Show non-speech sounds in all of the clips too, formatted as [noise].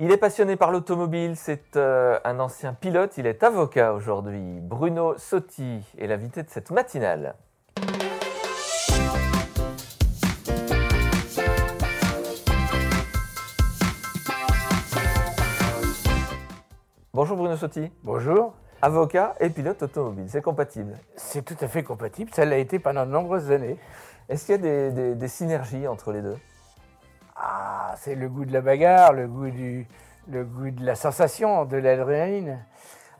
Il est passionné par l'automobile, c'est euh, un ancien pilote, il est avocat aujourd'hui. Bruno Sotti est l'invité de cette matinale. Bonjour Bruno Sotti. Bonjour. Avocat et pilote automobile, c'est compatible? C'est tout à fait compatible, ça l'a été pendant de nombreuses années. Est-ce qu'il y a des, des- des synergies entre les deux? Ah, c'est le goût de la bagarre, le goût, du, le goût de la sensation, de l'adrénaline.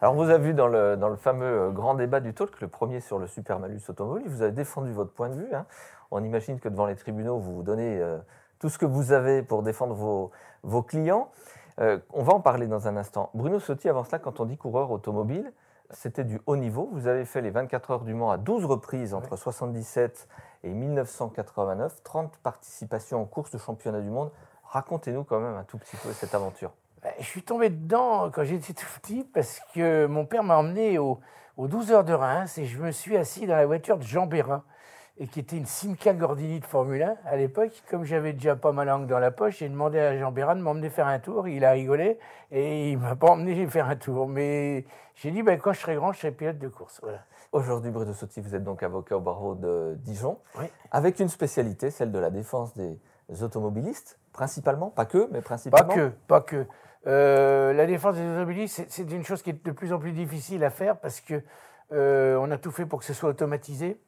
Alors, vous a vu dans le, dans le fameux euh, grand débat du talk, le premier sur le super malus automobile. Vous avez défendu votre point de vue. hein. On imagine que devant les tribunaux, vous vous donnez euh, tout ce que vous avez pour défendre vos, vos clients. Euh, on va en parler dans un instant. Bruno Sotti, avant cela, quand on dit coureur automobile, c'était du haut niveau. Vous avez fait les 24 heures du Mans à 12 reprises entre 77 et 1989, 30 participations en course de championnat du monde. Racontez-nous quand même un tout petit peu cette aventure. Ben, Je suis tombé dedans quand j'étais tout petit parce que mon père m'a emmené au- aux 12 heures de Reims et je me suis assis dans la voiture de Jean Bérin, et qui était une Simca Gordini de Formule 1 à l'époque. Comme j'avais déjà pas ma langue dans la poche, j'ai demandé à Jean Bérin de m'emmener faire un tour. Il a rigolé et il m'a pas emmené [laughs] faire un tour. Mais j'ai dit, ben, quand je serai grand, je serai pilote de course. Voilà. Aujourd'hui, Bruno Sotti, vous êtes donc avocat au barreau de Dijon, Oui. avec une spécialité, celle de la défense des automobilistes, principalement, pas que, mais Pas principalement. que, pas que. Euh, la défense des automobilistes, c'est- c'est une chose qui est de plus en plus difficile à faire parce que euh, on a tout fait pour que ce soit automatisé.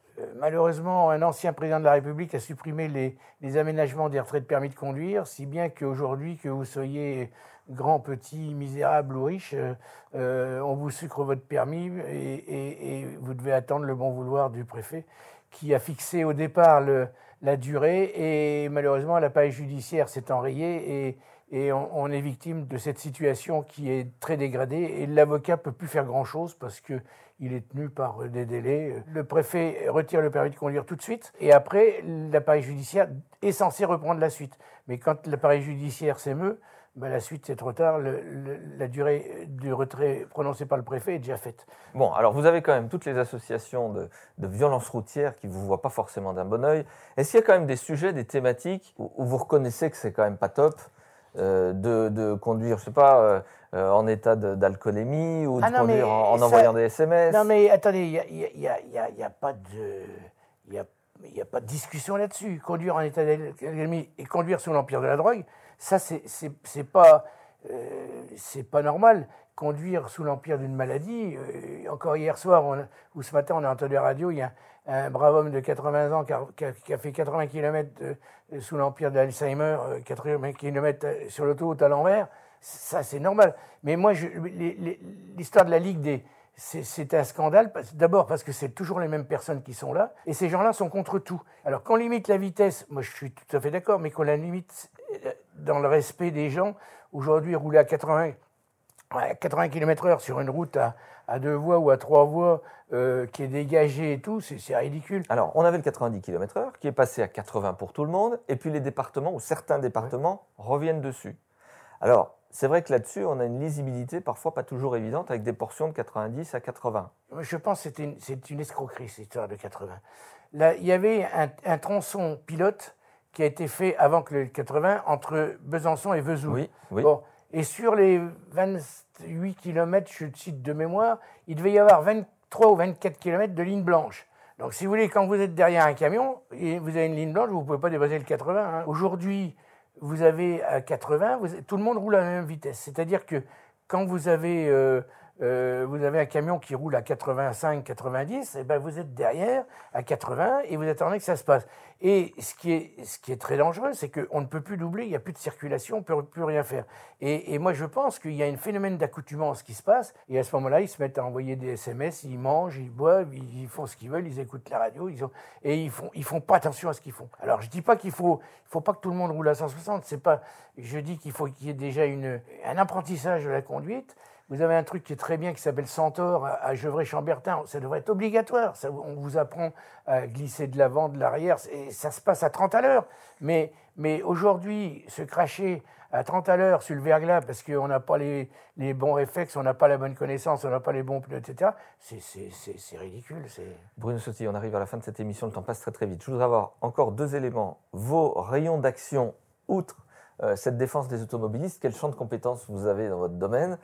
Malheureusement, un ancien président de la République a supprimé les, aménagements des retraites de permis de conduire, si bien qu'aujourd'hui, que vous soyez grand, petit, misérable ou riche, euh, on vous sucre votre permis et, vous devez attendre le bon vouloir du préfet qui a fixé au départ la durée et malheureusement l'appareil judiciaire s'est enrayé et, et on, est victime de cette situation qui est très dégradée et l'avocat peut plus faire grand chose parce que il est tenu par des délais. Le préfet retire le permis de conduire tout de suite et après l'appareil judiciaire est censé reprendre la suite. Mais quand l'appareil judiciaire s'émeut, ben, la suite c'est trop tard. La durée du retrait prononcé par le préfet est déjà faite. Bon, alors vous avez quand même toutes les associations de, de violence routière qui ne vous voient pas forcément d'un bon oeil. Est-ce qu'il y a quand même des sujets, des thématiques où, où vous reconnaissez que c'est quand même pas top? Euh, de, de conduire, je sais pas, euh, euh, en état d'alcoolémie ou de Ah non, conduire en, en ça- envoyant des SMS Non, mais attendez, il n'y a, y y y pas de. Il y a, il y a pas de discussion là-dessus. Conduire en état d'alcoolémie et conduire sous l'empire de la drogue, ça, c'est pas, euh, c'est pas normal. Conduire sous l'empire d'une maladie, euh, encore hier soir ou ce matin, on a entendu à la radio, il y a un brave homme de 80 ans qui a, fait 80 km sous l'empire de l'Alzheimer, euh, 80 km sur l'autoroute à l'envers. Ça, c'est normal. Mais moi, l'histoire de la Ligue des. C'est un scandale, d'abord parce que c'est toujours les mêmes personnes qui sont là, et ces gens-là sont contre tout. Alors qu'on limite la vitesse, moi je suis tout à fait d'accord, mais qu'on la limite euh, dans le respect des gens. Aujourd'hui, rouler à 80, à 80 km/h sur une route à, à deux voies ou à trois voies euh, qui est dégagée et tout, c'est ridicule. Alors, on avait le 90 km/h qui est passé à 80 pour tout le monde, et puis les départements, ou certains départements, reviennent dessus. Alors, c'est vrai que là-dessus, on a une lisibilité parfois pas toujours évidente avec des portions de 90 à 80. Moi, Je pense que c'est une, escroquerie, cette histoire de 80. Là, il y avait un, un tronçon pilote qui a été fait avant que le 80 entre Besançon et Vesoul. Oui, oui. Bon, et sur les 28 km, je cite de mémoire, il devait y avoir 23 ou 24 km de ligne blanche. Donc, si vous voulez, quand vous êtes derrière un camion et vous avez une ligne blanche, vous ne pouvez pas dépasser le 80. hein. Aujourd'hui, vous avez à 80, vous- tout le monde roule à la même vitesse. C'est-à-dire que quand vous avez, euh, euh, vous avez un camion qui roule à 85, 90, et ben vous êtes derrière à 80 et vous attendez que ça se passe. Et ce qui est, très dangereux, c'est qu'on ne peut plus doubler, il n'y a plus de circulation, on ne peut plus rien faire. Et, moi, je pense qu'il y a un phénomène d'accoutumance qui se passe, et à ce moment-là, ils se mettent à envoyer des SMS, ils mangent, ils boivent, ils, font ce qu'ils veulent, ils écoutent la radio, et ils font, font pas attention à ce qu'ils font. Alors, je dis pas qu'il faut, faut pas que tout le monde roule à 160, c'est pas, je dis qu'il faut qu'il y ait déjà un apprentissage de la conduite, vous avez un truc qui est très bien qui s'appelle Centaure à, Gevrey-Chambertin. Ça devrait être obligatoire. On vous apprend à glisser de l'avant, de l'arrière. Et ça se passe à 30 à l'heure. Mais, mais aujourd'hui, se cracher à 30 à l'heure sur le verglas parce qu'on n'a pas les, les bons réflexes, on n'a pas la bonne connaissance, on n'a pas les bons pneus, etc., c'est- ridicule. Bruno Sotti, on arrive à la fin de cette émission, le temps passe très très vite. Je voudrais avoir encore deux éléments. Vos rayons d'action, outre euh, cette défense des automobilistes Quel champ de compétences vous avez dans votre domaine?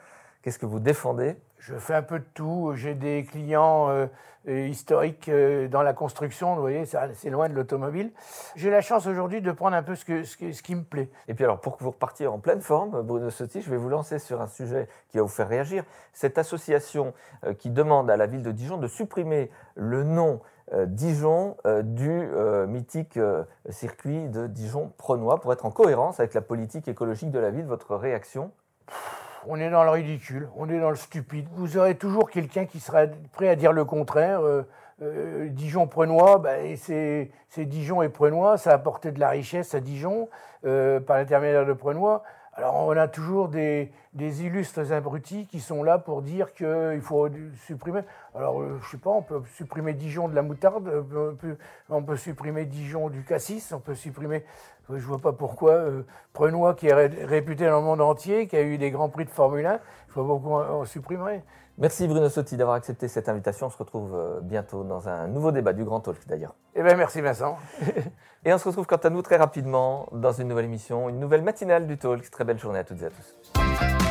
Qu'est-ce que vous défendez? Je fais un peu de tout. J'ai des clients euh, euh, historiques dans la construction, vous voyez, c'est loin de l'automobile. J'ai la chance aujourd'hui de prendre un peu ce, que, ce, qui me plaît. Et puis alors, pour que vous repartiez en pleine forme, Bruno Sotti, je vais vous lancer sur un sujet qui va vous faire réagir. Cette association qui demande à la ville de Dijon de supprimer le nom Dijon du mythique circuit de Dijon-Prenois pour être en cohérence avec la politique écologique de la ville. Votre réaction? On est dans le ridicule, on est dans le stupide. Vous aurez toujours quelqu'un qui sera prêt à dire le contraire. Euh, euh, Dijon-Prenois, bah, c'est Dijon et Prenois, ça a apporté de la richesse à Dijon euh, par l'intermédiaire de Prenois. Alors on a toujours des, illustres abrutis qui sont là pour dire qu'il faut supprimer. Alors je ne sais pas, on peut supprimer Dijon de la moutarde, on peut, on peut supprimer Dijon du cassis, on peut supprimer je ne vois pas pourquoi euh, Prenois, qui est réputé dans le monde entier, qui a eu des grands prix de Formule 1, je ne vois pas pourquoi on supprimerait. Merci Bruno Sotti d'avoir accepté cette invitation. On se retrouve euh, bientôt dans un nouveau débat du Grand Talk d'ailleurs. Eh bien merci Vincent. [laughs] et on se retrouve quant à nous très rapidement dans une nouvelle émission, une nouvelle matinale du Talk. Très belle journée à toutes et à tous.